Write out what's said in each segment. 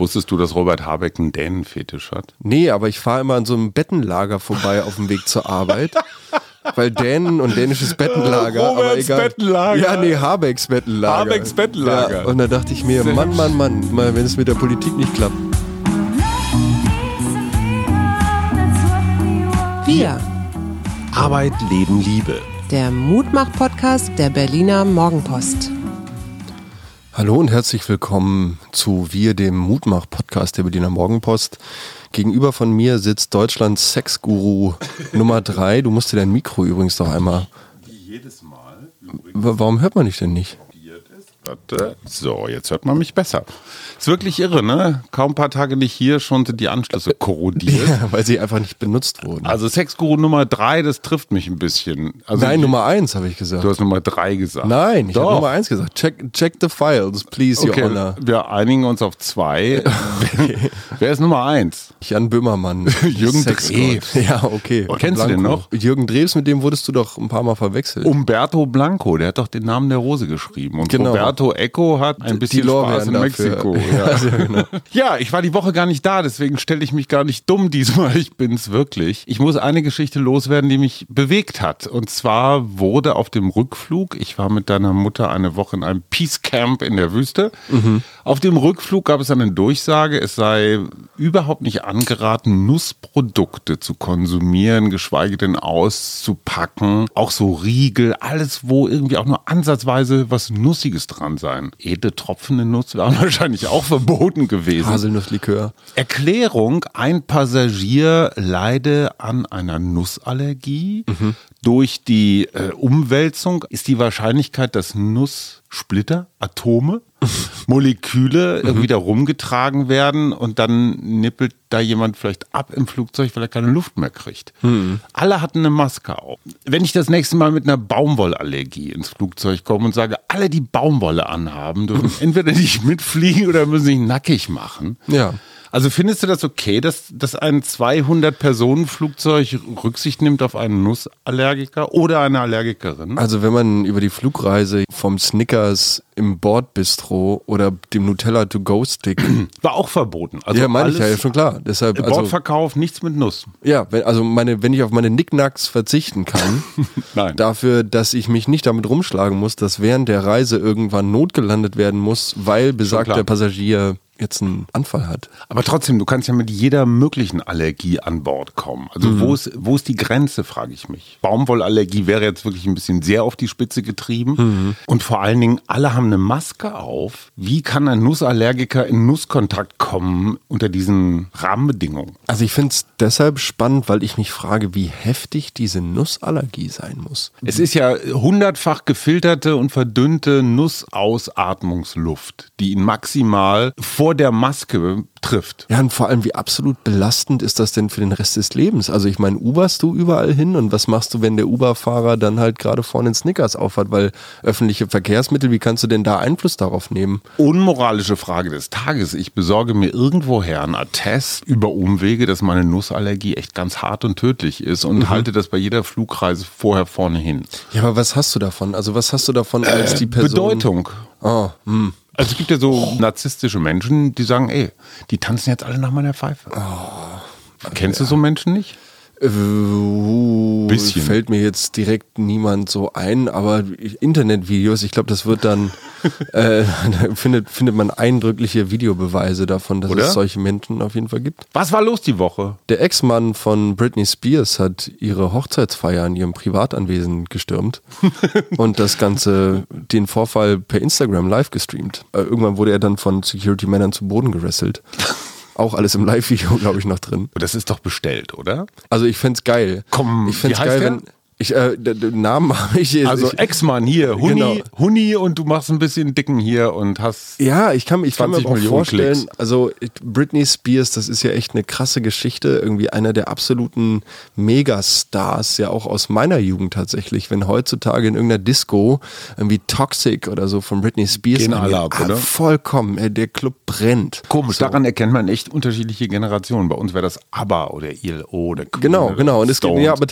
Wusstest du, dass Robert Habeck einen Dänenfetisch hat? Nee, aber ich fahre immer an so einem Bettenlager vorbei auf dem Weg zur Arbeit. Weil Dänen und dänisches Bettenlager. aber egal. Bettenlager. Ja, nee, Habecks Bettenlager. Habecks Bettenlager. Ja, und da dachte ich mir, Mann, Mann, Mann, mal, wenn es mit der Politik nicht klappt. Wir, Arbeit, Leben, Liebe. der Mutmach-Podcast der Berliner Morgenpost. Hallo und herzlich willkommen zu Wir, dem Mutmach-Podcast der Berliner Morgenpost. Gegenüber von mir sitzt Deutschlands Sexguru Nummer drei. Du musst dir dein Mikro übrigens doch einmal. Jedes Mal W- Warum hört man dich denn nicht? So, jetzt hört man mich besser. Ist wirklich irre, ne? Kaum ein paar Tage nicht hier, schon sind die Anschlüsse korrodiert. Ja, weil sie einfach nicht benutzt wurden. Also Sexguru Nummer drei, das trifft mich ein bisschen. Also Nein, ich- Nummer eins habe ich gesagt. Du hast Nummer drei gesagt. Nein, ich habe. Nummer eins gesagt. Check, check the files, please, Okay, Your Honor. wir einigen uns auf zwei. Wer ist Nummer eins? Jan Böhmermann. Jürgen. Drews. Ja, okay. Oh, kennst du den Blanco. noch? Jürgen Drews, mit dem wurdest du doch ein paar Mal verwechselt. Umberto Blanco, der hat doch den Namen der Rose geschrieben. Und Genau. Roberto Eco hat ein bisschen Spaß in dafür. Mexiko. Ja, sehr genau. Ja, ich war die Woche gar nicht da, deswegen stelle ich mich gar nicht dumm diesmal. Ich bin's wirklich. Ich muss eine Geschichte loswerden, die mich bewegt hat. Und zwar wurde auf dem Rückflug, ich war mit deiner Mutter eine Woche in einem Peace Camp in der Wüste. Auf dem Rückflug gab es eine Durchsage, es sei überhaupt nicht angeraten, Nussprodukte zu konsumieren, geschweige denn auszupacken. Auch so Riegel, alles, wo irgendwie auch nur ansatzweise was Nussiges dran sein. Edle tropfende Nuss wäre wahrscheinlich auch verboten gewesen. Haselnusslikör. Erklärung, ein Passagier leide an einer Nussallergie. Durch die äh, Umwälzung ist die Wahrscheinlichkeit, dass Nusssplitter, Atome, Moleküle äh, wieder rumgetragen werden und dann nippelt da jemand vielleicht ab im Flugzeug, weil er keine Luft mehr kriegt. Alle hatten eine Maske auf. Wenn ich das nächste Mal mit einer Baumwollallergie ins Flugzeug komme und sage, alle, die Baumwolle anhaben, dürfen entweder nicht mitfliegen oder müssen sich nackig machen. Ja. Also findest du das okay, dass, dass ein 200-Personen-Flugzeug Rücksicht nimmt auf einen Nussallergiker oder eine Allergikerin? Also wenn man über die Flugreise vom Snickers im Bordbistro oder dem Nutella to go Stick. War auch verboten. Also ja, meine ich ja, schon klar. Deshalb also Bordverkauf, nichts mit Nuss. ja, wenn, also meine, wenn ich auf meine Nicknacks verzichten kann, Nein. dafür, dass ich mich nicht damit rumschlagen muss, dass während der Reise irgendwann notgelandet werden muss, weil besagter. Passagier jetzt einen Anfall hat. Aber trotzdem, du kannst ja mit jeder möglichen Allergie an Bord kommen. Also Mhm. wo, ist, wo ist die Grenze, frage ich mich. Baumwollallergie wäre jetzt wirklich ein bisschen sehr auf die Spitze getrieben. Mhm. Und vor allen Dingen, alle haben eine Maske auf. Wie kann ein Nussallergiker in Nusskontakt kommen unter diesen Rahmenbedingungen? Also ich finde es deshalb spannend, weil ich mich frage, wie heftig diese Nussallergie sein muss. Es ist ja hundertfach gefilterte und verdünnte Nussausatmungsluft, die ihn maximal vor der Maske trifft. Ja, und vor allem, wie absolut belastend ist das denn für den Rest des Lebens? Also ich meine, Uberst du überall hin und was machst du, wenn der Uber-Fahrer dann halt gerade vorne einen Snickers aufhat? Weil öffentliche Verkehrsmittel, wie kannst du denn da Einfluss darauf nehmen? Unmoralische Frage des Tages. Ich besorge mir irgendwoher einen Attest über Umwege, dass meine Nussallergie echt ganz hart und tödlich ist und halte das bei jeder Flugreise vorher vorne hin. Ja, aber was hast du davon? Also was hast du davon als die Person? Bedeutung. Oh, hm. Also es gibt ja so narzisstische Menschen, die sagen, ey, die tanzen jetzt alle nach meiner Pfeife. Kennst du so Menschen nicht? Äh, Bisschen. Fällt mir jetzt direkt niemand so ein, aber Internetvideos, ich glaube, das wird dann, äh, da findet, findet man eindrückliche Videobeweise davon, dass Oder? es solche Menschen auf jeden Fall gibt. Was war los die Woche? Der Ex-Mann von Britney Spears hat ihre Hochzeitsfeier in ihrem Privatanwesen gestürmt und das Ganze, den Vorfall per Instagram live gestreamt. Äh, irgendwann wurde er dann von Security-Männern zu Boden gerasselt. Auch alles im Live-Video, glaube ich, noch drin. Das ist doch bestellt, oder? Also ich fänd's geil. Komm, ich wie heißt geil, der? wenn. Ich, äh, d- d- Namen habe ich jetzt. Also Ex-Mann hier, Huni, Genau. Huni und du machst ein bisschen dicken hier und hast Ja, ich kann, ich kann mir 20 aber auch Millionen vorstellen, Klicks. also Britney Spears, das ist ja echt eine krasse Geschichte, irgendwie einer der absoluten Megastars, ja auch aus meiner Jugend tatsächlich, wenn heutzutage in irgendeiner Disco irgendwie Toxic oder so von Britney Spears Gehen alle ab, ah, oder? Vollkommen, der Club brennt. Komisch, So. daran erkennt man echt unterschiedliche Generationen. Bei uns wäre das ABBA oder ILO oder Queen Genau, genau. Und es gibt, ja, aber,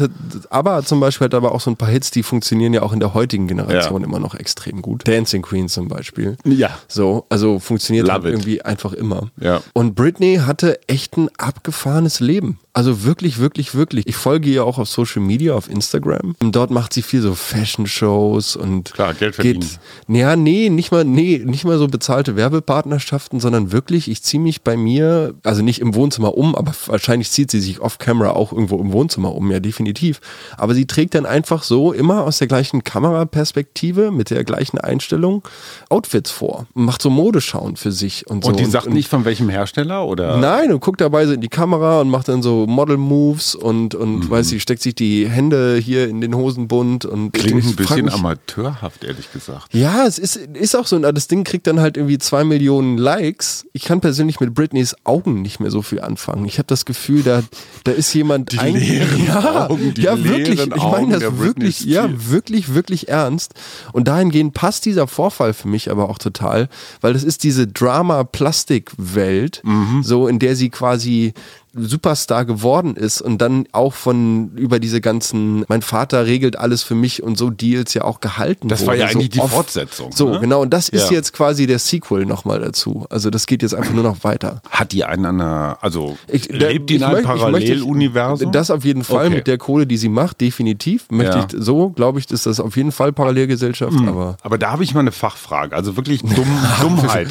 aber zum Beispiel Hat aber auch so ein paar Hits, die funktionieren ja auch in der heutigen Generation ja. immer noch extrem gut. Dancing Queen zum Beispiel. Ja. So, also funktioniert halt irgendwie einfach immer. Ja. Und Britney hatte echt ein abgefahrenes Leben. Also wirklich, wirklich, wirklich. Ich folge ihr auch auf Social Media, auf Instagram. Und dort macht sie viel so Fashion-Shows und Klar, Geld verdienen. Geht, ja, nee, nicht mal, nee, nicht mal so bezahlte Werbepartnerschaften, sondern wirklich, ich ziehe mich bei mir, also nicht im Wohnzimmer um, aber wahrscheinlich zieht sie sich off-camera auch irgendwo im Wohnzimmer um, ja, definitiv. Aber sie trägt dann einfach so immer aus der gleichen Kameraperspektive, mit der gleichen Einstellung, Outfits vor. Macht so Modeschauen für sich und so. Und die sagt und, nicht von welchem Hersteller oder? Nein, und guckt dabei so in die Kamera und macht dann so Model-Moves und, und mhm. weiß ich, steckt sich die Hände hier in den Hosenbund und klingt ein bisschen mich, amateurhaft, ehrlich gesagt. Ja, es ist, ist auch so. Das Ding kriegt dann halt irgendwie zwei Millionen Likes. Ich kann persönlich mit Britneys Augen nicht mehr so viel anfangen. Ich habe das Gefühl, da, da ist jemand die leeren ja, Augen, die ja wirklich. Ich meine das wirklich, ja wirklich, wirklich ernst. Und dahingehend passt dieser Vorfall für mich aber auch total, weil das ist diese Drama-Plastik-Welt, mhm. so in der sie quasi Superstar geworden ist und dann auch von über diese ganzen, mein Vater regelt alles für mich und so Deals ja auch gehalten Das wurde. war ja eigentlich so die oft. Fortsetzung. So, ne? genau. Und das ist ja. jetzt quasi der Sequel nochmal dazu. Also das geht jetzt einfach nur noch weiter. Hat die einen einer, also ich, lebt die in einem Paralleluniversum? Das auf jeden Fall okay. mit der Kohle, die sie macht, definitiv. Möchte ja. ich so, glaube ich, ist das auf jeden Fall Parallelgesellschaft. Mhm. Aber, aber da habe ich mal eine Fachfrage. Also wirklich dumm, Dummheit.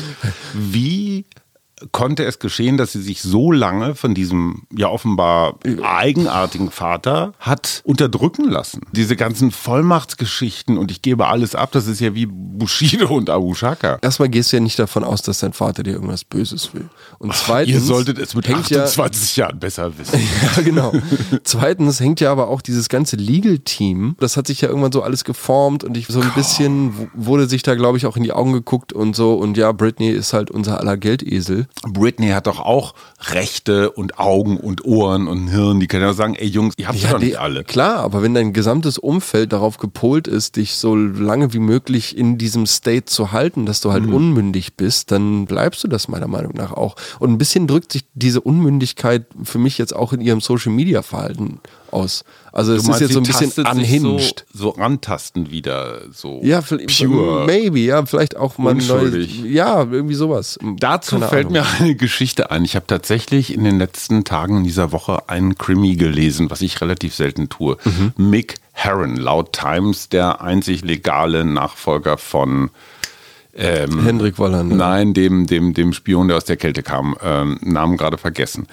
Wie konnte es geschehen, dass sie sich so lange von diesem ja offenbar eigenartigen Vater hat unterdrücken lassen. Diese ganzen Vollmachtsgeschichten und ich gebe alles ab, das ist ja wie Bushido und Abu Shaka. Erstmal gehst du ja nicht davon aus, dass dein Vater dir irgendwas Böses will. Und zweitens. Ihr solltet es mit 28 ja, Jahren besser wissen. ja, genau. zweitens hängt ja aber auch dieses ganze Legal-Team, das hat sich ja irgendwann so alles geformt und ich so ein bisschen wurde sich da, glaube ich, auch in die Augen geguckt und so und ja, Britney ist halt unser aller Geldesel. Britney hat doch auch Rechte und Augen und Ohren und Hirn. Die können ja sagen, ey Jungs, ihr habt ja, doch nicht alle. Klar, aber wenn dein gesamtes Umfeld darauf gepolt ist, dich so lange wie möglich in diesem State zu halten, dass du halt mhm. unmündig bist, dann bleibst du das meiner Meinung nach auch. Und ein bisschen drückt sich diese Unmündigkeit für mich jetzt auch in ihrem Social Media Verhalten aus. Also es ist jetzt so ein bisschen unhinged. So, so rantasten wieder, so ja, pure. Maybe, ja, vielleicht auch mal neues, ja, irgendwie sowas. Dazu Keine fällt Ahnung. mir eine Geschichte ein. Ich habe tatsächlich in den letzten Tagen in dieser Woche einen Krimi gelesen, was ich relativ selten tue. Mhm. Mick Herron, laut Times der einzig legale Nachfolger von ähm, Hendrik Wallander. Nein, dem, dem, dem Spion, der aus der Kälte kam. Ähm, Namen gerade vergessen.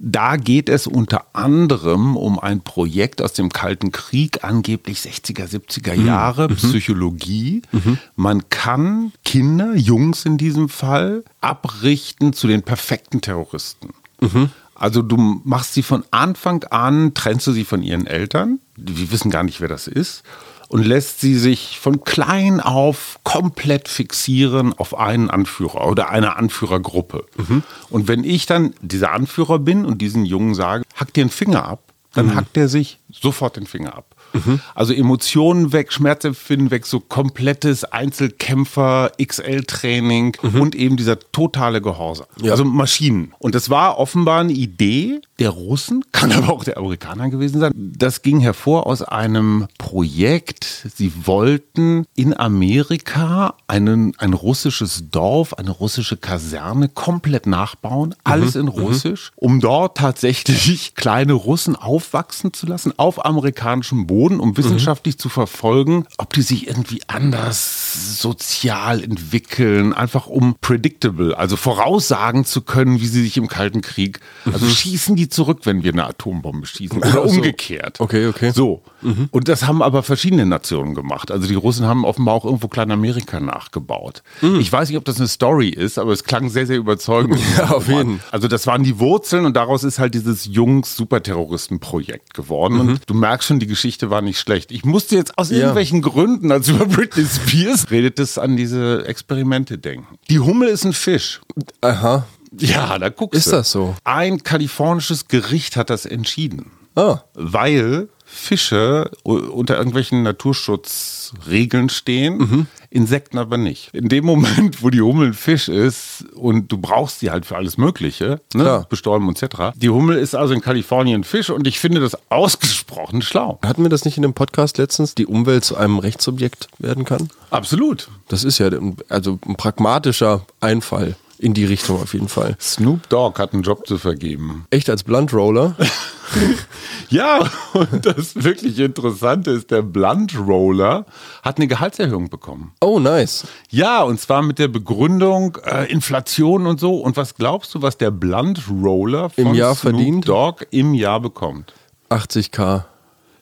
Da geht es unter anderem um ein Projekt aus dem Kalten Krieg, angeblich 60er, 70er mhm. Jahre, mhm. Psychologie. Mhm. Man kann Kinder, Jungs in diesem Fall, abrichten zu den perfekten Terroristen. Mhm. Also du machst sie von Anfang an, trennst du sie von ihren Eltern, die wissen gar nicht, wer das ist, und lässt sie sich von klein auf komplett fixieren auf einen Anführer oder eine Anführergruppe. Mhm. Und wenn ich dann dieser Anführer bin und diesen Jungen sage, hack dir einen Finger ab, dann mhm. hackt er sich sofort den Finger ab. Mhm. Also Emotionen weg, Schmerzempfinden weg, so komplettes Einzelkämpfer, XL-Training mhm. und eben dieser totale Gehorsam. Ja. Also Maschinen. Und das war offenbar eine Idee der Russen, kann aber auch der Amerikaner gewesen sein. Das ging hervor aus einem Projekt. Sie wollten in Amerika einen, ein russisches Dorf, eine russische Kaserne komplett nachbauen, alles mhm. in mhm. Russisch, um dort tatsächlich kleine Russen aufwachsen zu lassen auf amerikanischem Boden um wissenschaftlich mhm. zu verfolgen, ob die sich irgendwie anders sozial entwickeln, einfach um predictable, also voraussagen zu können, wie sie sich im Kalten Krieg, also mhm. schießen die zurück, wenn wir eine Atombombe schießen oder also, umgekehrt. Okay, okay. So. Mhm. Und das haben aber verschiedene Nationen gemacht. Also die Russen haben offenbar auch irgendwo Kleinamerika nachgebaut. Mhm. Ich weiß nicht, ob das eine Story ist, aber es klang sehr, sehr überzeugend. ja, auf jeden. Also das waren die Wurzeln und daraus ist halt dieses Jungs-Superterroristen-Projekt geworden. Mhm. Und du merkst schon, die Geschichte war nicht schlecht. Ich musste jetzt aus ja. irgendwelchen Gründen, als über Britney Spears redet es an diese Experimente denken. Die Hummel ist ein Fisch. Aha. Ja, da guckst ist du. Ist das so? Ein kalifornisches Gericht hat das entschieden. Ah. weil Fische unter irgendwelchen Naturschutzregeln stehen, Insekten aber nicht. In dem Moment, wo die Hummel ein Fisch ist und du brauchst sie halt für alles Mögliche, ne? Klar. Bestäuben etc. Die Hummel ist also in Kalifornien ein Fisch und ich finde das ausgesprochen schlau. Hatten wir das nicht in dem Podcast letztens, die Umwelt zu einem Rechtsobjekt werden kann? Absolut. Das ist ja also ein pragmatischer Einfall in die Richtung auf jeden Fall. Snoop Dogg hat einen Job zu vergeben. Echt als Blunt Roller? Ja, und das wirklich Interessante ist, der Blunt Roller hat eine Gehaltserhöhung bekommen. Oh, nice. Ja, und zwar mit der Begründung äh, Inflation und so. Und was glaubst du, was der Blunt Roller von Im Jahr Snoop verdient? Dogg im Jahr bekommt? 80k,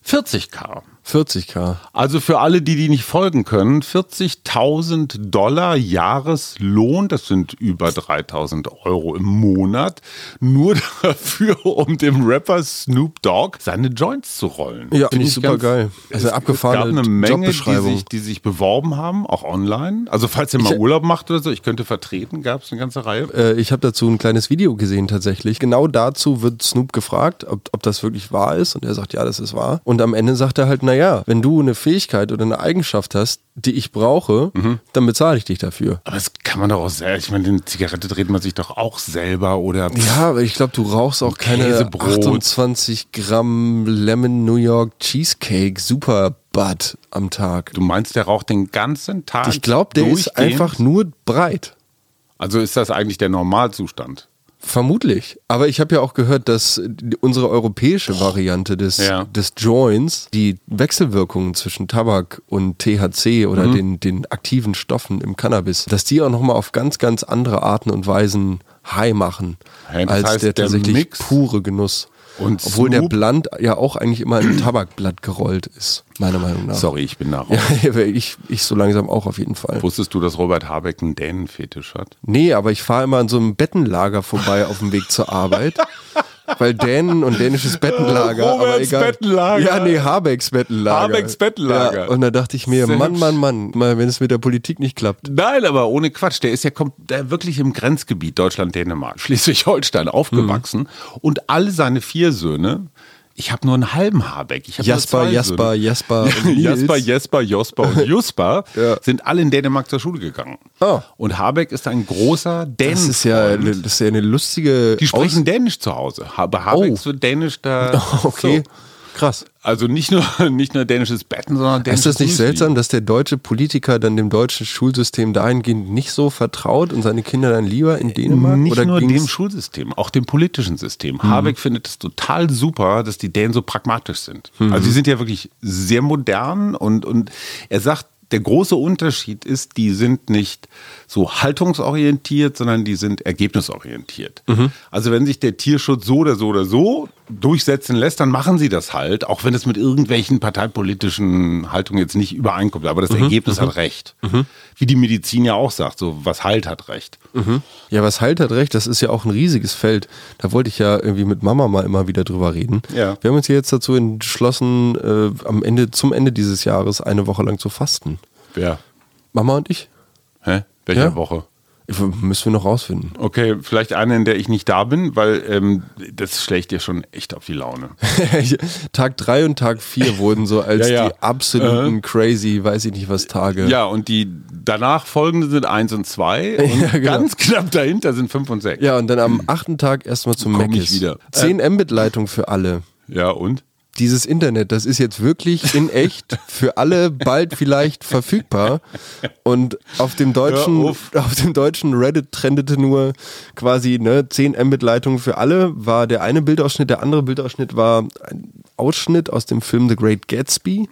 40k. 40k. Also für alle, die die nicht folgen können, 40.000 Dollar Jahreslohn, das sind über 3.000 Euro im Monat, nur dafür, um dem Rapper Snoop Dogg seine Joints zu rollen. Ja, Find finde ich super geil. Eine abgefahrene es gab eine Menge, die sich, die sich beworben haben, auch online. Also falls ihr mal Ich- Urlaub macht oder so, ich könnte vertreten, gab es eine ganze Reihe. Äh, ich habe dazu ein kleines Video gesehen tatsächlich. Genau dazu wird Snoop gefragt, ob, ob das wirklich wahr ist. Und er sagt, ja, das ist wahr. Und am Ende sagt er halt, naja, wenn du eine Fähigkeit oder eine Eigenschaft hast, die ich brauche, Mhm. dann bezahle ich dich dafür. Aber das kann man doch auch selber. Ich meine, eine Zigarette dreht man sich doch auch selber oder. Ja, aber ich glaube, du rauchst auch keine Käsebrot. 28 Gramm Lemon New York Cheesecake Super Bud am Tag. Du meinst, der raucht den ganzen Tag? Ich glaube, der ist einfach nur breit. Also ist das eigentlich der Normalzustand? Vermutlich. Aber ich habe ja auch gehört, dass unsere europäische Variante des, Ja. des Joints die Wechselwirkungen zwischen Tabak und THC Mhm. oder den, den aktiven Stoffen im Cannabis, dass die auch nochmal auf ganz, ganz andere Arten und Weisen high machen, das als heißt, der der tatsächlich Mix- pure Genuss. Und Obwohl der Snoop- Blunt ja auch eigentlich immer in ein Tabakblatt gerollt ist, meiner Meinung nach. Sorry, ich bin raus. Ja, ich, ich so langsam auch auf jeden Fall. Wusstest du, dass Robert Habeck einen Dänenfetisch hat? Nee, aber ich fahre immer an so einem Bettenlager vorbei auf dem Weg zur Arbeit. Weil Dänen und dänisches Bettenlager. aber Roberts egal. Bettenlager. Ja, nee, Habecks Bettenlager. Habecks Bettenlager. Ja, und da dachte ich mir, Sehr Mann. Mann, Mann, mal, wenn es mit der Politik nicht klappt. Nein, aber ohne Quatsch. Der ist ja kommt, der wirklich im Grenzgebiet Deutschland-Dänemark, Schleswig-Holstein aufgewachsen. Mhm. Und alle seine vier Söhne, ich habe nur einen halben Habeck. Ich Jasper, Jasper. Jasper. Jasper, Jesper, Josper und Jusper Ja. sind alle in Dänemark zur Schule gegangen. Ah. Und Habeck ist ein großer Dänen. Das ist ja, das ist ja eine lustige. Die sprechen Aus- Dänisch zu Hause. Aber Habeck Oh. wird Dänisch da. Okay, So. Krass. Also nicht nur, nicht nur dänisches Betten, sondern dänisches Ist das nicht Müsli. seltsam, dass der deutsche Politiker dann dem deutschen Schulsystem dahingehend nicht so vertraut und seine Kinder dann lieber in Dänemark? Nicht oder nur dem Schulsystem, auch dem politischen System. Mhm. Habeck findet es total super, dass die Dänen so pragmatisch sind. Mhm. Also die sind ja wirklich sehr modern und, und er sagt, der große Unterschied ist, die sind nicht so haltungsorientiert, sondern die sind ergebnisorientiert. Mhm. Also wenn sich der Tierschutz so oder so oder so durchsetzen lässt, dann machen sie das halt, auch wenn es mit irgendwelchen parteipolitischen Haltungen jetzt nicht übereinkommt. Aber das Mhm. Ergebnis hat recht. Wie die Medizin ja auch sagt, so was halt hat recht. Ja, was halt hat recht, das ist ja auch ein riesiges Feld. Da wollte ich ja irgendwie mit Mama mal immer wieder drüber reden. Ja. Wir haben uns jetzt dazu entschlossen, äh, am Ende, zum Ende dieses Jahres eine Woche lang zu fasten. Wer? Mama und ich? Hä? Welche Ja. Woche? Müssen wir noch rausfinden. Okay, vielleicht eine, in der ich nicht da bin, weil ähm, das schlägt dir schon echt auf die Laune. Tag 3 und Tag 4 wurden so als Ja, ja. die absoluten crazy, weiß ich nicht was Tage. Ja, und die danach folgenden sind eins und zwei und Ja, genau. ganz knapp dahinter sind fünf und sechs. Ja, und dann am achten Tag erstmal zum Komm Macis. wieder. 10 Mbit-Leitung für alle. Ja, und? Dieses Internet, das ist jetzt wirklich in echt für alle bald vielleicht verfügbar. Und auf dem deutschen, auf. auf dem deutschen Reddit trendete nur quasi ne, 10 Mbit Leitung für alle, war der eine Bildausschnitt, der andere Bildausschnitt war ein Ausschnitt aus dem Film The Great Gatsby,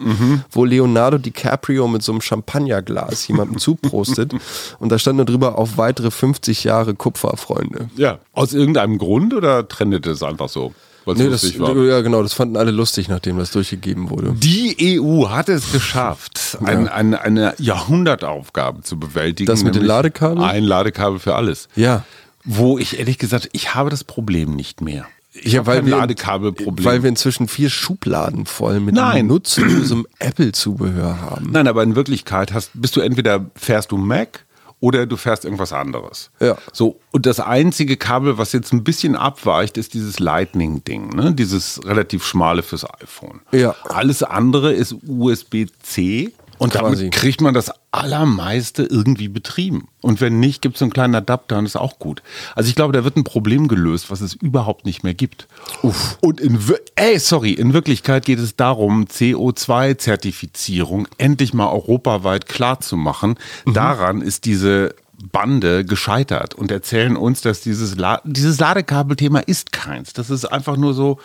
wo Leonardo DiCaprio mit so einem Champagnerglas jemandem zuprostet. Und da stand nur drüber auf weitere 50 Jahre Kupferfreunde. Ja. Aus irgendeinem Grund oder trendet es einfach so? Weil es Nee, das, war? ja, genau, das fanden alle lustig, nachdem das durchgegeben wurde. Die EU hat es geschafft, ein, ein, eine Jahrhundertaufgabe zu bewältigen. Das mit den Ladekabeln? Ein Ladekabel für alles. Ja. Wo ich ehrlich gesagt, ich habe das Problem nicht mehr. Ich Ja, habe weil kein wir- Ladekabelproblem. Weil wir inzwischen vier Schubladen voll mit Nein. nutzlosem Apple-Zubehör haben. Nein, aber in Wirklichkeit hast, bist du entweder fährst du Mac oder du fährst irgendwas anderes. Ja. So, und das einzige Kabel, was jetzt ein bisschen abweicht, ist dieses Lightning-Ding, ne? Dieses relativ schmale fürs iPhone. Ja. Alles andere ist USB-C. Und Quasi. damit kriegt man das Allermeiste irgendwie betrieben. Und wenn nicht, gibt es so einen kleinen Adapter und ist auch gut. Also ich glaube, da wird ein Problem gelöst, was es überhaupt nicht mehr gibt. Uff. Und in, ey, sorry, in Wirklichkeit geht es darum, CO2-Zertifizierung endlich mal europaweit klar zu machen. Daran ist diese Bande gescheitert und erzählen uns, dass dieses, La dieses Ladekabelthema ist keins. Das ist einfach nur so,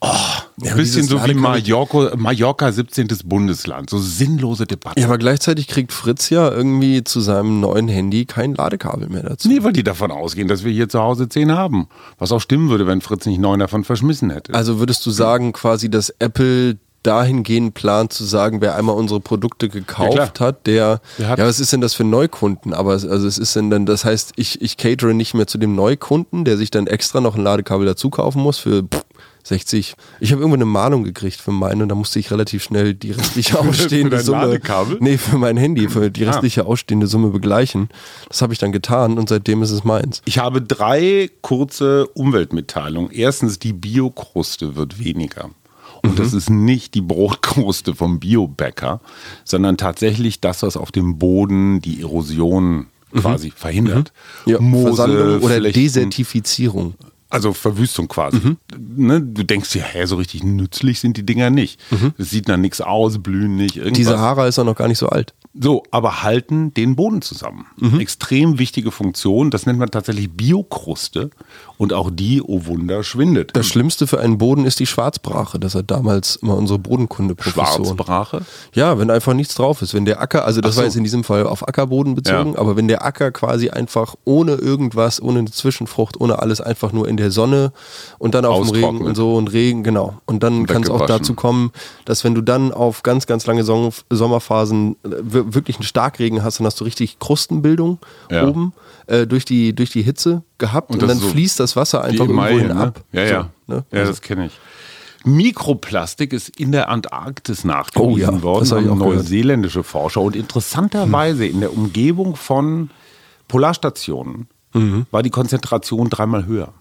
oh, ein Ja, bisschen so wie Mallorca, Mallorca 17. Bundesland. So sinnlose Debatten. Ja, aber gleichzeitig kriegt Fritz ja irgendwie zu seinem neuen Handy kein Ladekabel mehr dazu. Nee, weil die davon ausgehen, dass wir hier zu Hause zehn haben. Was auch stimmen würde, wenn Fritz nicht neun davon verschmissen hätte. Also würdest du sagen, quasi, dass Apple dahingehend plant zu sagen, wer einmal unsere Produkte gekauft Ja, hat, der, Der hat- ja, was ist denn das für Neukunden? Aber es- also es ist denn dann, das heißt, ich, ich catere nicht mehr zu dem Neukunden, der sich dann extra noch ein Ladekabel dazu kaufen muss für pff, 60. Ich habe irgendwo eine Mahnung gekriegt für meinen und da musste ich relativ schnell die restliche ausstehende dein Summe. Ladekabel? Nee, für mein Handy, für die Ah. restliche ausstehende Summe begleichen. Das habe ich dann getan und seitdem ist es meins. Ich habe drei kurze Umweltmitteilungen. Erstens, die Biokruste wird weniger. Und das ist nicht die Brotkruste vom Biobäcker, sondern tatsächlich das, was auf dem Boden die Erosion quasi verhindert. Ja, Versandung oder Flechten. Desertifizierung. Also Verwüstung quasi. Ne? Du denkst dir, hä, so richtig nützlich sind die Dinger nicht. Es sieht nach nichts aus, blühen nicht, irgendwas. Die Sahara ist auch noch gar nicht so alt. So, aber halten den Boden zusammen. Extrem wichtige Funktion. Das nennt man tatsächlich Biokruste. Und auch die, oh Wunder, schwindet. Das Schlimmste für einen Boden ist die Schwarzbrache. Das hat damals immer unsere Bodenkunde-Professoren. Schwarzbrache. Ja, wenn einfach nichts drauf ist. Wenn der Acker, also das so. war jetzt in diesem Fall auf Ackerboden bezogen, Ja. aber wenn der Acker quasi einfach ohne irgendwas, ohne eine Zwischenfrucht, ohne alles einfach nur in der Sonne und dann auf dem Regen und so und Regen, genau. Und dann kann es auch dazu kommen, dass wenn du dann auf ganz, ganz lange Son Sommerphasen äh, wir- wirklich einen Starkregen hast, dann hast du richtig Krustenbildung Ja. oben äh, durch, die, durch die Hitze gehabt und, das dann so fließt das Wasser einfach Wie irgendwo Emaille, hin ne? ab. Ja, ja. So, ne? Ja, Also- das kenne ich. Mikroplastik ist in der Antarktis nachgewiesen Oh ja, worden, haben neuseeländische Forscher. Und interessanterweise in der Umgebung von Polarstationen Mhm. war die Konzentration dreimal höher.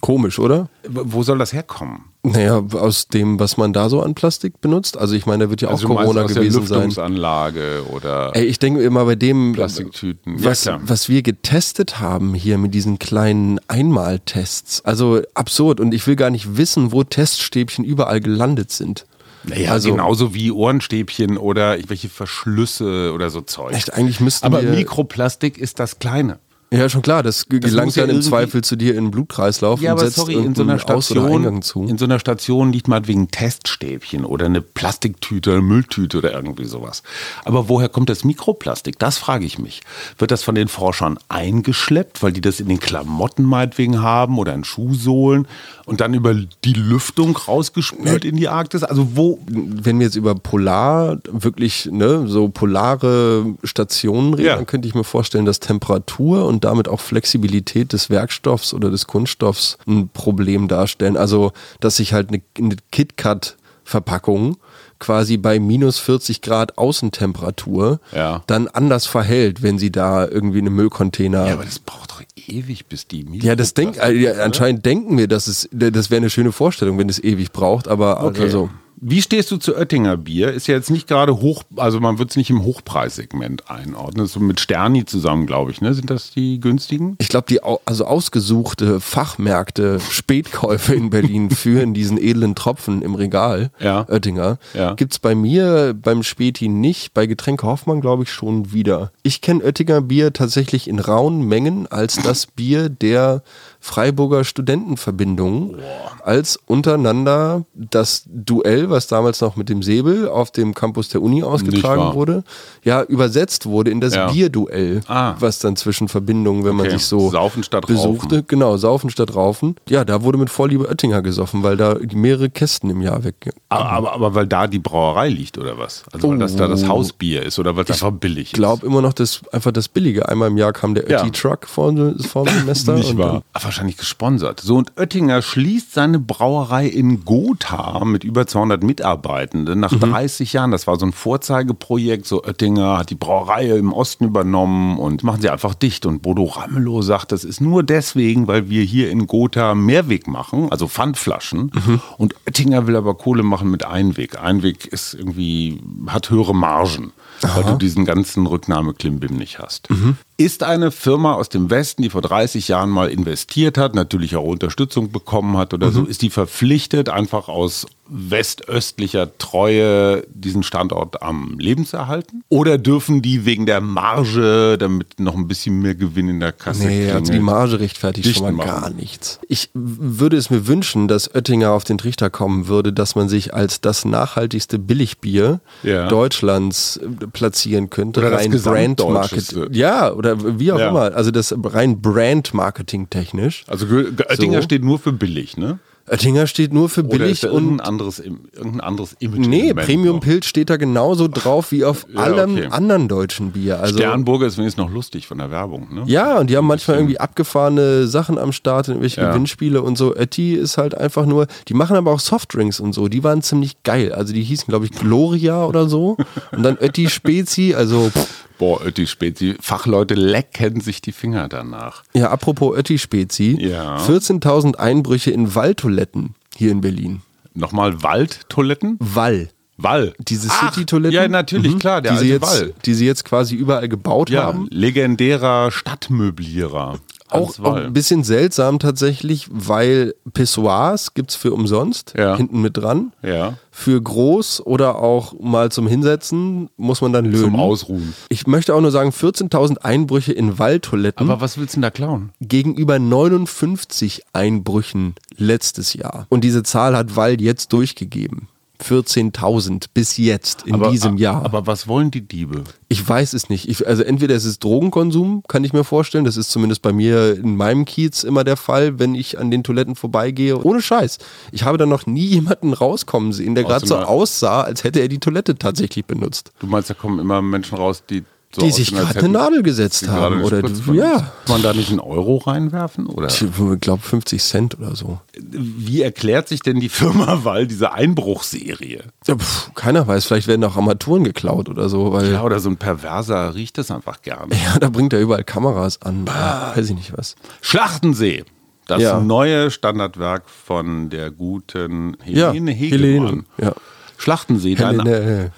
Komisch, oder? Wo soll das herkommen? Naja, aus dem, was man da so an Plastik benutzt. Also ich meine, da wird ja auch Also meinst Corona aus der gewesen sein. Lüftungsanlage oder Ey, ich denke immer bei dem, Plastiktüten. Ja, was, klar. was wir getestet haben hier mit diesen kleinen Einmaltests. Also absurd. Und ich will gar nicht wissen, wo Teststäbchen überall gelandet sind. Naja, also genauso wie Ohrenstäbchen oder irgendwelche Verschlüsse oder so Zeug. Echt, eigentlich müssten Aber Mikroplastik ist das Kleine. Ja, schon klar, das, gelangt muss ja dann im Zweifel zu dir in den Blutkreislauf Ja, und aber setzt sorry, in so einer Station, zu. in so einer Station liegt mal wegen Teststäbchen oder eine Plastiktüte, eine Mülltüte oder irgendwie sowas. Aber woher kommt das Mikroplastik? Das frage ich mich. Wird das von den Forschern eingeschleppt, weil die das in den Klamotten meinetwegen haben oder in Schuhsohlen und dann über die Lüftung rausgespült in die Arktis? Also wo, wenn wir jetzt über Polar, wirklich, ne, so polare Stationen reden, Ja. dann könnte ich mir vorstellen, dass Temperatur und damit auch Flexibilität des Werkstoffs oder des Kunststoffs ein Problem darstellen. Also, dass sich halt eine, eine KitKat-Verpackung quasi bei minus 40 Grad Außentemperatur Ja. dann anders verhält, wenn sie da irgendwie in einem Müllcontainer ja, aber das braucht doch ewig, bis die ja, das denk, äh, ja, anscheinend denken wir, dass es, das wäre eine schöne Vorstellung, wenn es ewig braucht, aber Okay. also, Wie stehst du zu Oettinger Bier? Ist ja jetzt nicht gerade hoch, also man wird es nicht im Hochpreissegment einordnen. So mit Sterni zusammen, glaube ich, ne? Sind das die günstigen? Ich glaube, die also ausgesuchte Fachmärkte, Spätkäufe in Berlin führen diesen edlen Tropfen im Regal, Ja. Oettinger. Ja. Gibt's bei mir beim Späti nicht, bei Getränke Hoffmann glaube ich schon wieder. Ich kenne Oettinger Bier tatsächlich in rauen Mengen als das Bier der Freiburger Studentenverbindung, als untereinander das Duell, was damals noch mit dem Säbel auf dem Campus der Uni ausgetragen wurde, ja übersetzt wurde in das Ja. Bierduell, Ah. was dann zwischen Verbindungen, wenn man Okay. sich so Saufen statt besuchte. Raufen. Genau, Saufen statt Raufen. Ja, da wurde mit Vorliebe Oettinger gesoffen, weil da mehrere Kästen im Jahr weg. Aber, aber, aber weil da die Brauerei liegt oder was? Also weil das da das Hausbier ist oder weil es einfach billig Ich glaube immer noch, dass einfach das Billige. Einmal im Jahr kam der Ja. Ötti Truck vor, vor dem Semester. ist. Nicht und wahr. Aber wahrscheinlich gesponsert. So, und Oettinger schließt seine Brauerei in Gotha mit über 200 Mitarbeitenden nach 30 Jahren. Das war so ein Vorzeigeprojekt. So, Oettinger hat die Brauerei im Osten übernommen und machen sie einfach dicht. Und Bodo Ramelow sagt, das ist nur deswegen, weil wir hier in Gotha Mehrweg machen, also Pfandflaschen. Und Oettinger will aber Kohle machen mit Einweg. Einweg ist irgendwie, hat höhere Margen, weil du diesen ganzen Rücknahmeklimbim nicht hast. Ist eine Firma aus dem Westen, die vor 30 Jahren mal investiert hat, natürlich auch Unterstützung bekommen hat oder so, ist die verpflichtet, einfach aus westöstlicher Treue diesen Standort am Leben zu erhalten? Oder dürfen die wegen der Marge, damit noch ein bisschen mehr Gewinn in der Kasse Nee, also die klingelt? Marge rechtfertigt schon mal gar nichts. Ich würde es mir wünschen, dass Oettinger auf den Trichter kommen würde, dass man sich als das nachhaltigste Billigbier Ja. Deutschlands äh, platzieren könnte. Oder rein. Brand-Marketing. Ja, oder wie auch Ja. immer. Also das rein Brand-Marketing technisch. Also Ge- Ge- Oettinger So. steht nur für billig, ne? Oettinger steht nur für Oder billig da und irgendein anderes, irgendein anderes Image? Nee, Premium? Pilz steht da genauso drauf wie auf Ja, allem okay. anderen deutschen Bier. Also Sternburger ist wenigstens noch lustig von der Werbung, ne? Ja, und die haben manchmal irgendwie abgefahrene Sachen am Start, irgendwelche Ja. Gewinnspiele und so. Ötti ist halt einfach nur, die machen aber auch Softdrinks und so, die waren ziemlich geil. Also die hießen, glaube ich, Gloria oder so. Und dann Ötti Spezi, also pff, Boah, die Spezi. Fachleute lecken sich die Finger danach. ja, apropos Ötti Spezi, Ja. 14.000 Einbrüche in Walltoiletten hier in Berlin. Nochmal Waldtoiletten? Wall. Wall. Diese City-Toiletten. Ja, natürlich, Mhm. klar, der die sie alte jetzt, Wall. Die sie jetzt quasi überall gebaut Ja, haben. legendärer Stadtmöblierer. Auch, auch ein bisschen seltsam tatsächlich, weil Pissoirs gibt's für umsonst, Ja. hinten mit dran. Ja, Für groß oder auch mal zum Hinsetzen muss man dann lösen. zum Ausruhen. Ich möchte auch nur sagen, 14.000 Einbrüche in Waldtoiletten Aber was willst du denn da klauen? gegenüber 59 Einbrüchen letztes Jahr. Und diese Zahl hat Wald jetzt durchgegeben. 14.000 bis jetzt in aber, diesem Jahr. Aber was wollen die Diebe? Ich weiß es nicht. Ich, also entweder es ist Drogenkonsum, kann ich mir vorstellen. Das ist zumindest bei mir in meinem Kiez immer der Fall, wenn ich an den Toiletten vorbeigehe. Ohne Scheiß. Ich habe da noch nie jemanden rauskommen sehen, der gerade so aussah, als hätte er die Toilette tatsächlich benutzt. Du meinst, da kommen immer Menschen raus, die so Die sich gerade eine Nadel gesetzt haben. Oder ja. Kann man da nicht einen Euro reinwerfen? Oder Ich glaube 50 Cent oder so. wie erklärt sich denn die Firma Wall diese Einbruchserie? Ja, pf, keiner weiß, vielleicht werden auch Armaturen geklaut oder so, weil Ja, ja, oder so ein Perverser riecht das einfach gerne. da bringt er überall Kameras an. Ja, weiß ich nicht was. Schlachtensee. Das Ja. neue Standardwerk von der guten Ja, Helene Hegemann. Helene, ja. Schlachtensee, Helene. dein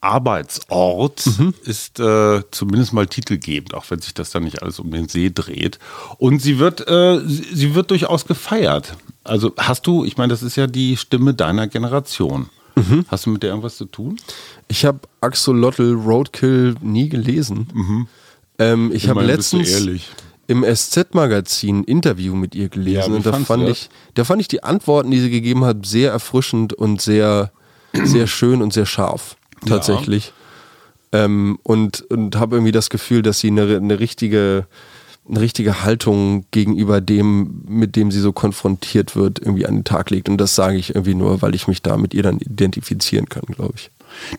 Arbeitsort Mhm. ist äh, zumindest mal titelgebend, auch wenn sich das dann nicht alles um den See dreht. Und sie wird, äh, sie, wird durchaus gefeiert. Also hast du, ich meine, das ist ja die Stimme deiner Generation. Mhm. Hast du mit der irgendwas zu tun? Ich habe Axolotl Roadkill nie gelesen. Ähm, ich habe letztens im SZ-Magazin ein Interview mit ihr Ja, gelesen wie und da fand, ich, da fand ich die Antworten, die sie gegeben hat, sehr erfrischend und sehr, sehr schön und sehr scharf. Tatsächlich. Ähm, und und habe irgendwie das Gefühl, dass sie eine, eine richtige eine richtige Haltung gegenüber dem, mit dem sie so konfrontiert wird, irgendwie an den Tag legt. Und das sage ich irgendwie nur, weil ich mich da mit ihr dann identifizieren kann, glaube ich.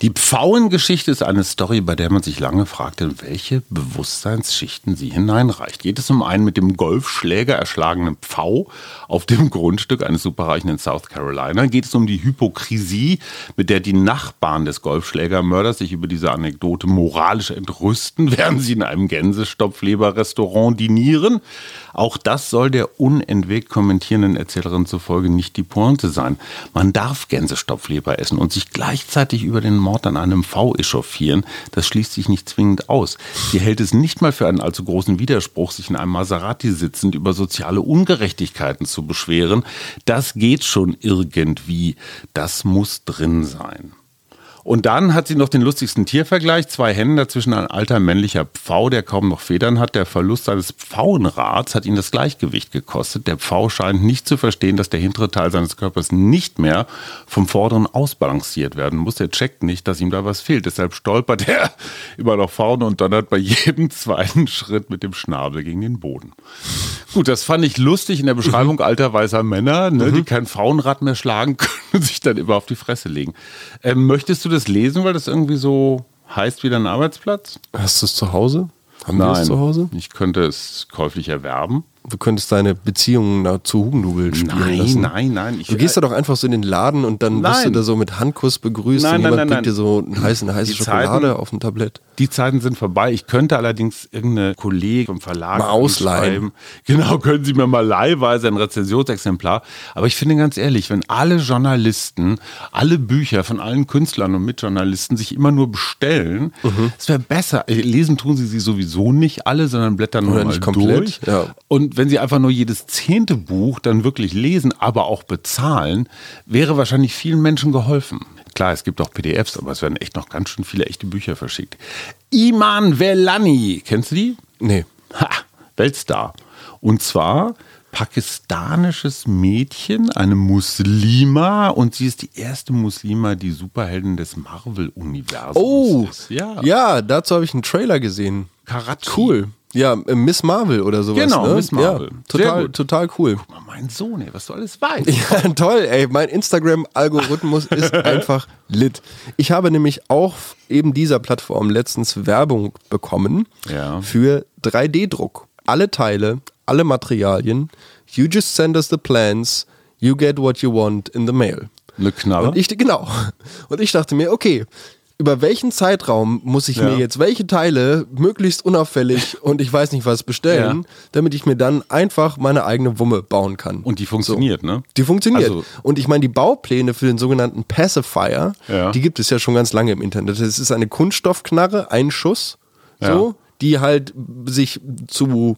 Die Pfauengeschichte ist eine Story, bei der man sich lange fragt, in welche Bewusstseinsschichten sie hineinreicht. Geht es um einen mit dem Golfschläger erschlagenen Pfau auf dem Grundstück eines Superreichen in South Carolina? Geht es um die Hypokrisie, mit der die Nachbarn des Golfschlägermörders sich über diese Anekdote moralisch entrüsten, während sie in einem Gänsestopfleber-Restaurant dinieren? Auch das soll der unentwegt kommentierenden Erzählerin zufolge nicht die Pointe sein. Man darf Gänsestopfleber essen und sich gleichzeitig über den Mord an einem V echauffieren. Das schließt sich nicht zwingend aus. Sie hält es nicht mal für einen allzu großen Widerspruch, sich in einem Maserati sitzend über soziale Ungerechtigkeiten zu beschweren. Das geht schon irgendwie. Das muss drin sein. Und dann hat sie noch den lustigsten Tiervergleich. Zwei Hennen dazwischen ein alter männlicher Pfau, der kaum noch Federn hat. Der Verlust seines Pfauenrads hat ihn das Gleichgewicht gekostet. Der Pfau scheint nicht zu verstehen, dass der hintere Teil seines Körpers nicht mehr vom vorderen ausbalanciert werden muss. Er checkt nicht, dass ihm da was fehlt. Deshalb stolpert er immer noch vorne und donnert bei jedem zweiten Schritt mit dem Schnabel gegen den Boden. Gut, das fand ich lustig in der Beschreibung alter weißer Männer, ne, die kein Frauenrad mehr schlagen können und sich dann immer auf die Fresse legen. Ähm, möchtest du das lesen, weil das irgendwie so heißt wie dein Arbeitsplatz? Hast du es zu Hause? Haben wir es zu Hause? Ich könnte es käuflich erwerben. Du könntest deine Beziehungen zu Hugendubel spielen Nein, lassen. nein, nein. Ich, Du gehst da doch einfach so in den Laden und dann wirst du Nein. da so mit Handkuss begrüßt Nein, und nein, jemand nein, bringt nein. dir so eine heiße, eine heiße Schokolade Zeiten- auf dem Tablett. Die Zeiten sind vorbei. Ich könnte allerdings irgendeine Kollegin vom Verlag Mal ausleihen. Genau, können Sie mir mal leihweise ein Rezensionsexemplar. Aber ich finde ganz ehrlich, wenn alle Journalisten, alle Bücher von allen Künstlern und Mitjournalisten sich immer nur bestellen, Mhm. es wäre besser. Äh, Lesen tun sie sie sowieso nicht alle, sondern blättern nur mal durch. ja. Und wenn sie einfach nur jedes zehnte Buch dann wirklich lesen, aber auch bezahlen, wäre wahrscheinlich vielen Menschen geholfen. Klar, es gibt auch PDFs, aber es werden echt noch ganz schön viele echte Bücher verschickt. Iman Velani, kennst du die? Nee. Ha, Weltstar. Und zwar pakistanisches Mädchen, eine Muslima und sie ist die erste Muslima, die Superhelden des Marvel-Universums Oh, ist. Ja, ja, dazu habe ich einen Trailer gesehen. Karachi. Cool. Ja, äh, Miss Marvel oder sowas. Genau, ne? Miss Marvel. Ja, total, total cool. Guck mal, mein Sohn, ey, was du alles weißt. Ja, toll, ey. Mein Instagram-Algorithmus ist einfach lit. Ich habe nämlich auch eben dieser Plattform letztens Werbung bekommen Ja. für 3D-Druck. Alle Teile, alle Materialien. You just send us the plans. You get what you want in the mail. Eine Knarre. Und ich, genau. Und ich dachte mir, okay, über welchen Zeitraum muss ich Ja. mir jetzt welche Teile möglichst unauffällig und ich weiß nicht was bestellen, Ja. damit ich mir dann einfach meine eigene Wumme bauen kann. und die funktioniert, ne? Die funktioniert. Also- und ich meine, die Baupläne für den sogenannten Pacifier, Ja. die gibt es ja schon ganz lange im Internet. Es ist eine Kunststoffknarre, ein Schuss, so, die halt sich zu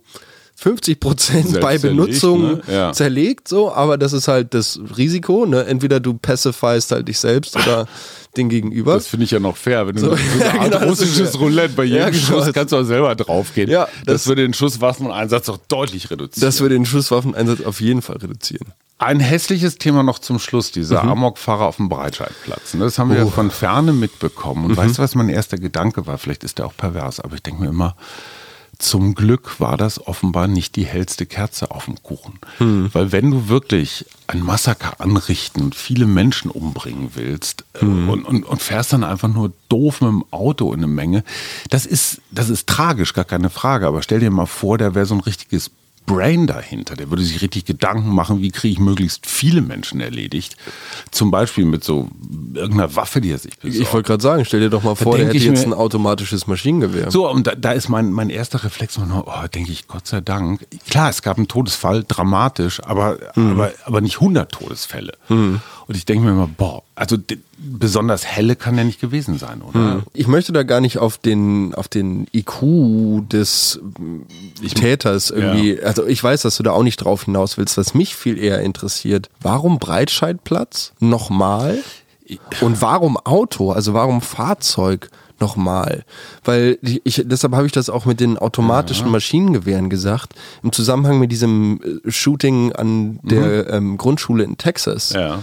50 Prozent bei Benutzung ne? Ja. zerlegt, so, aber das ist halt das Risiko, ne? Entweder du pacifyst halt dich selbst oder den Gegenüber. Das finde ich ja noch fair. Wenn du so, eine Art genau, russisches. Roulette bei jedem Ja, genau. Schuss kannst du auch selber draufgehen. Ja, das, das- würde den Schusswaffeneinsatz doch deutlich reduzieren. das würde den Schusswaffeneinsatz auf jeden Fall reduzieren. Ein hässliches Thema noch zum Schluss, dieser Mhm. Amokfahrer auf dem Breitscheidplatz. ne? Das haben wir Oh. ja von Ferne mitbekommen. Mhm. Und weißt du, was mein erster Gedanke war? Vielleicht ist der auch pervers, aber ich denke mir immer, zum Glück war das offenbar nicht die hellste Kerze auf dem Kuchen. Mhm. Weil wenn du wirklich ein Massaker anrichten und viele Menschen umbringen willst Mhm. und, und, und fährst dann einfach nur doof mit dem Auto in eine Menge, das ist, das ist tragisch, gar keine Frage. Aber stell dir mal vor, da wäre so ein richtiges Brain dahinter. Der würde sich richtig Gedanken machen, wie kriege ich möglichst viele Menschen erledigt. Zum Beispiel mit so irgendeiner Waffe, die er sich besorgt. Ich wollte gerade sagen, stell dir doch mal vor, der hätte jetzt ein automatisches Maschinengewehr. So, und da, da ist mein, mein erster Reflex noch, oh, denke ich, Gott sei Dank. Klar, es gab einen Todesfall, dramatisch, aber, Mhm. aber, aber nicht 100 Todesfälle. Und ich denke mir immer, boah, also besonders helle kann der nicht gewesen sein, oder? Ich möchte da gar nicht auf den, auf den IQ des mm, Täters irgendwie, also ich weiß, dass du da auch nicht drauf hinaus willst, was mich viel eher interessiert. Warum Breitscheidplatz? Nochmal? Und warum Auto? Also warum Fahrzeug? Nochmal. Weil ich, deshalb habe ich das auch mit den automatischen Maschinengewehren gesagt, im Zusammenhang mit diesem äh, Shooting an der ähm, Grundschule in Texas Ja.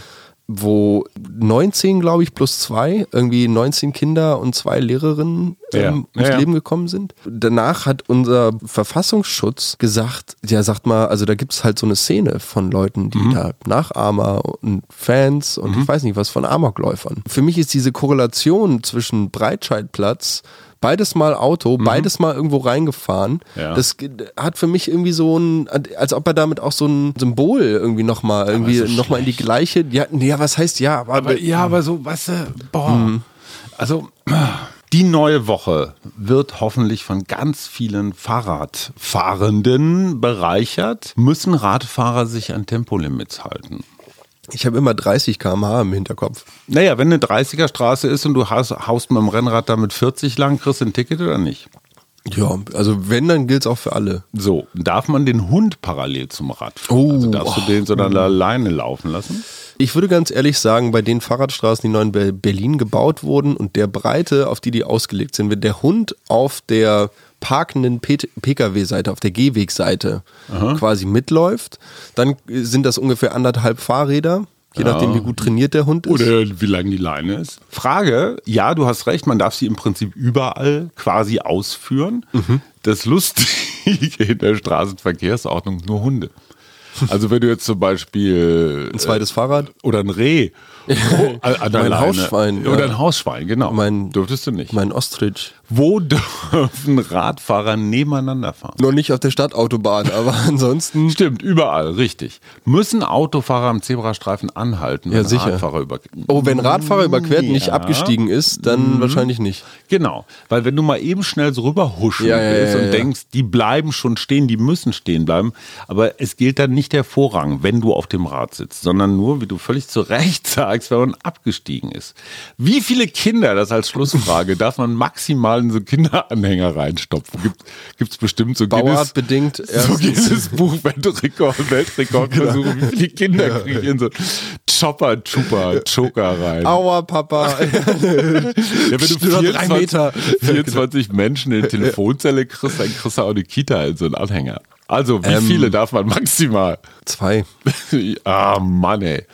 Wo 19, glaube ich, plus zwei, irgendwie 19 Kinder und zwei Lehrerinnen ähm, Ja. ums Ja. Leben gekommen sind. Danach hat unser Verfassungsschutz gesagt, ja, sagt mal, also da gibt es halt so eine Szene von Leuten, die da Nachahmer und Fans und ich weiß nicht was von Amokläufern. Für mich ist diese Korrelation zwischen Breitscheidplatz Beides mal Auto, beides mal irgendwo reingefahren. Ja. Das hat für mich irgendwie so ein, als ob er damit auch so ein Symbol irgendwie nochmal, irgendwie so nochmal in die gleiche, ja, nee, was heißt ja, aber, Aber ja, aber so, weißt du, boah. Mhm. Also, die neue Woche wird hoffentlich von ganz vielen Fahrradfahrenden bereichert. Müssen Radfahrer sich an Tempolimits halten? Ich habe immer 30 km/h im Hinterkopf. Naja, wenn eine 30er Straße ist und du haust, haust mit dem Rennrad damit 40 lang, kriegst du ein Ticket oder nicht? Ja, also wenn, dann gilt es auch für alle. So, darf man den Hund parallel zum Rad fahren? Oh. also darfst du den so dann alleine laufen lassen? Ich würde ganz ehrlich sagen, bei den Fahrradstraßen, die neu in Be- Berlin gebaut wurden und der Breite, auf die die ausgelegt sind, wenn der Hund auf der parkenden Pkw-Seite, auf der Gehwegseite quasi mitläuft, dann sind das ungefähr anderthalb Fahrräder, je nachdem wie gut trainiert der Hund ist. Oder wie lang die Leine ist. Frage, ja, du hast recht, man darf sie im Prinzip überall quasi ausführen. Das Lustige in der Straßenverkehrsordnung, nur Hunde. Also wenn du jetzt zum Beispiel Ein zweites Fahrrad. oder ein Reh an der Mein Hausschwein, oder ja. ein Hausschwein, genau. Mein- Dürftest du nicht. Mein Ostrich. Wo dürfen Radfahrer nebeneinander fahren? Nur nicht auf der Stadtautobahn, aber ansonsten. Stimmt, überall, richtig. Müssen Autofahrer am Zebrastreifen anhalten, Ja, wenn sicher. Radfahrer über Oh, wenn Radfahrer überquert nicht Ja. abgestiegen ist, dann wahrscheinlich nicht. Genau, weil wenn du mal eben schnell so rüberhuschen Ja, ja, willst ja, und ja. denkst, die bleiben schon stehen, die müssen stehen bleiben, aber es gilt dann nicht der Vorrang, wenn du auf dem Rad sitzt, sondern nur, wie du völlig zu Recht sagst, wenn man abgestiegen ist. Wie viele Kinder, das als Schlussfrage, darf man maximal in so Kinderanhänger reinstopfen? Gibt es bestimmt so Guinness, Bauartbedingt so. Guinness Buch Weltrekord, Weltrekordversuche, wie viele Kinder kriegen in so Chopper, Chupa, Choker rein? Aua, Papa. Ja, wenn du Nur noch 24, drei Meter. 24 Menschen in die Telefonzelle kriegst, dann kriegst du auch eine Kita in so einen Anhänger. Also, wie Ähm. viele darf man maximal? Zwei. ah, Mann, ey.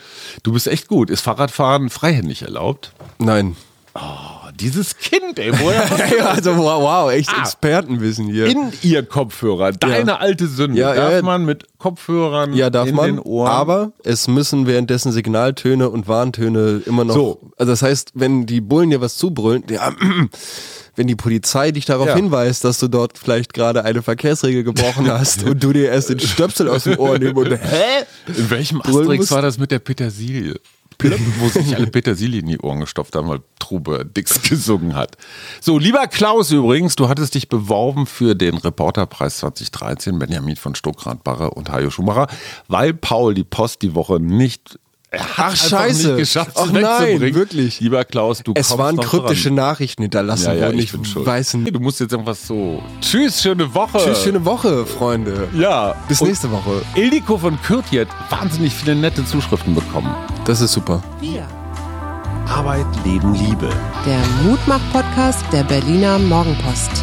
Du bist echt gut. Ist Fahrradfahren freihändig erlaubt? Nein. Oh, dieses Kind, ey, woher Ja, also wow, wow echt Ah. Expertenwissen hier. in ihr Kopfhörer, deine alte Sünde, Ja, darf ja. man mit Kopfhörern ja, darf in man, den Ohren? aber es müssen währenddessen Signaltöne und Warntöne immer noch. So. Also das heißt, wenn die Bullen dir was zubrüllen, ja, wenn die Polizei dich darauf Ja. hinweist, dass du dort vielleicht gerade eine Verkehrsregel gebrochen hast und du dir erst den Stöpsel aus dem Ohr nehmen und hä? In welchem Asterix war das mit der Petersilie? Wo sich alle Petersilie in die Ohren gestopft haben, weil Trube Dix gesungen hat. So, lieber Klaus übrigens, du hattest dich beworben für den Reporterpreis 2013, Benjamin von Stuckrad-Barre und Hajo Schumacher, weil Paul die Post die Woche nicht er hat Ach, scheiße. nicht geschafft, Ach nein, wirklich. Lieber Klaus, du Es kommst waren noch kryptische dran. Nachrichten hinterlassen Ja, ja, worden. ich Ich, bin schuld. weiß nicht. Du musst jetzt irgendwas so. Tschüss, schöne Woche. Tschüss, schöne Woche, Freunde. Ja. Bis Und nächste Woche. Ildiko von Kürti hat wahnsinnig viele nette Zuschriften bekommen. Das ist super. Wir. Arbeit, Leben, Liebe. Der Mutmach-Podcast der Berliner Morgenpost.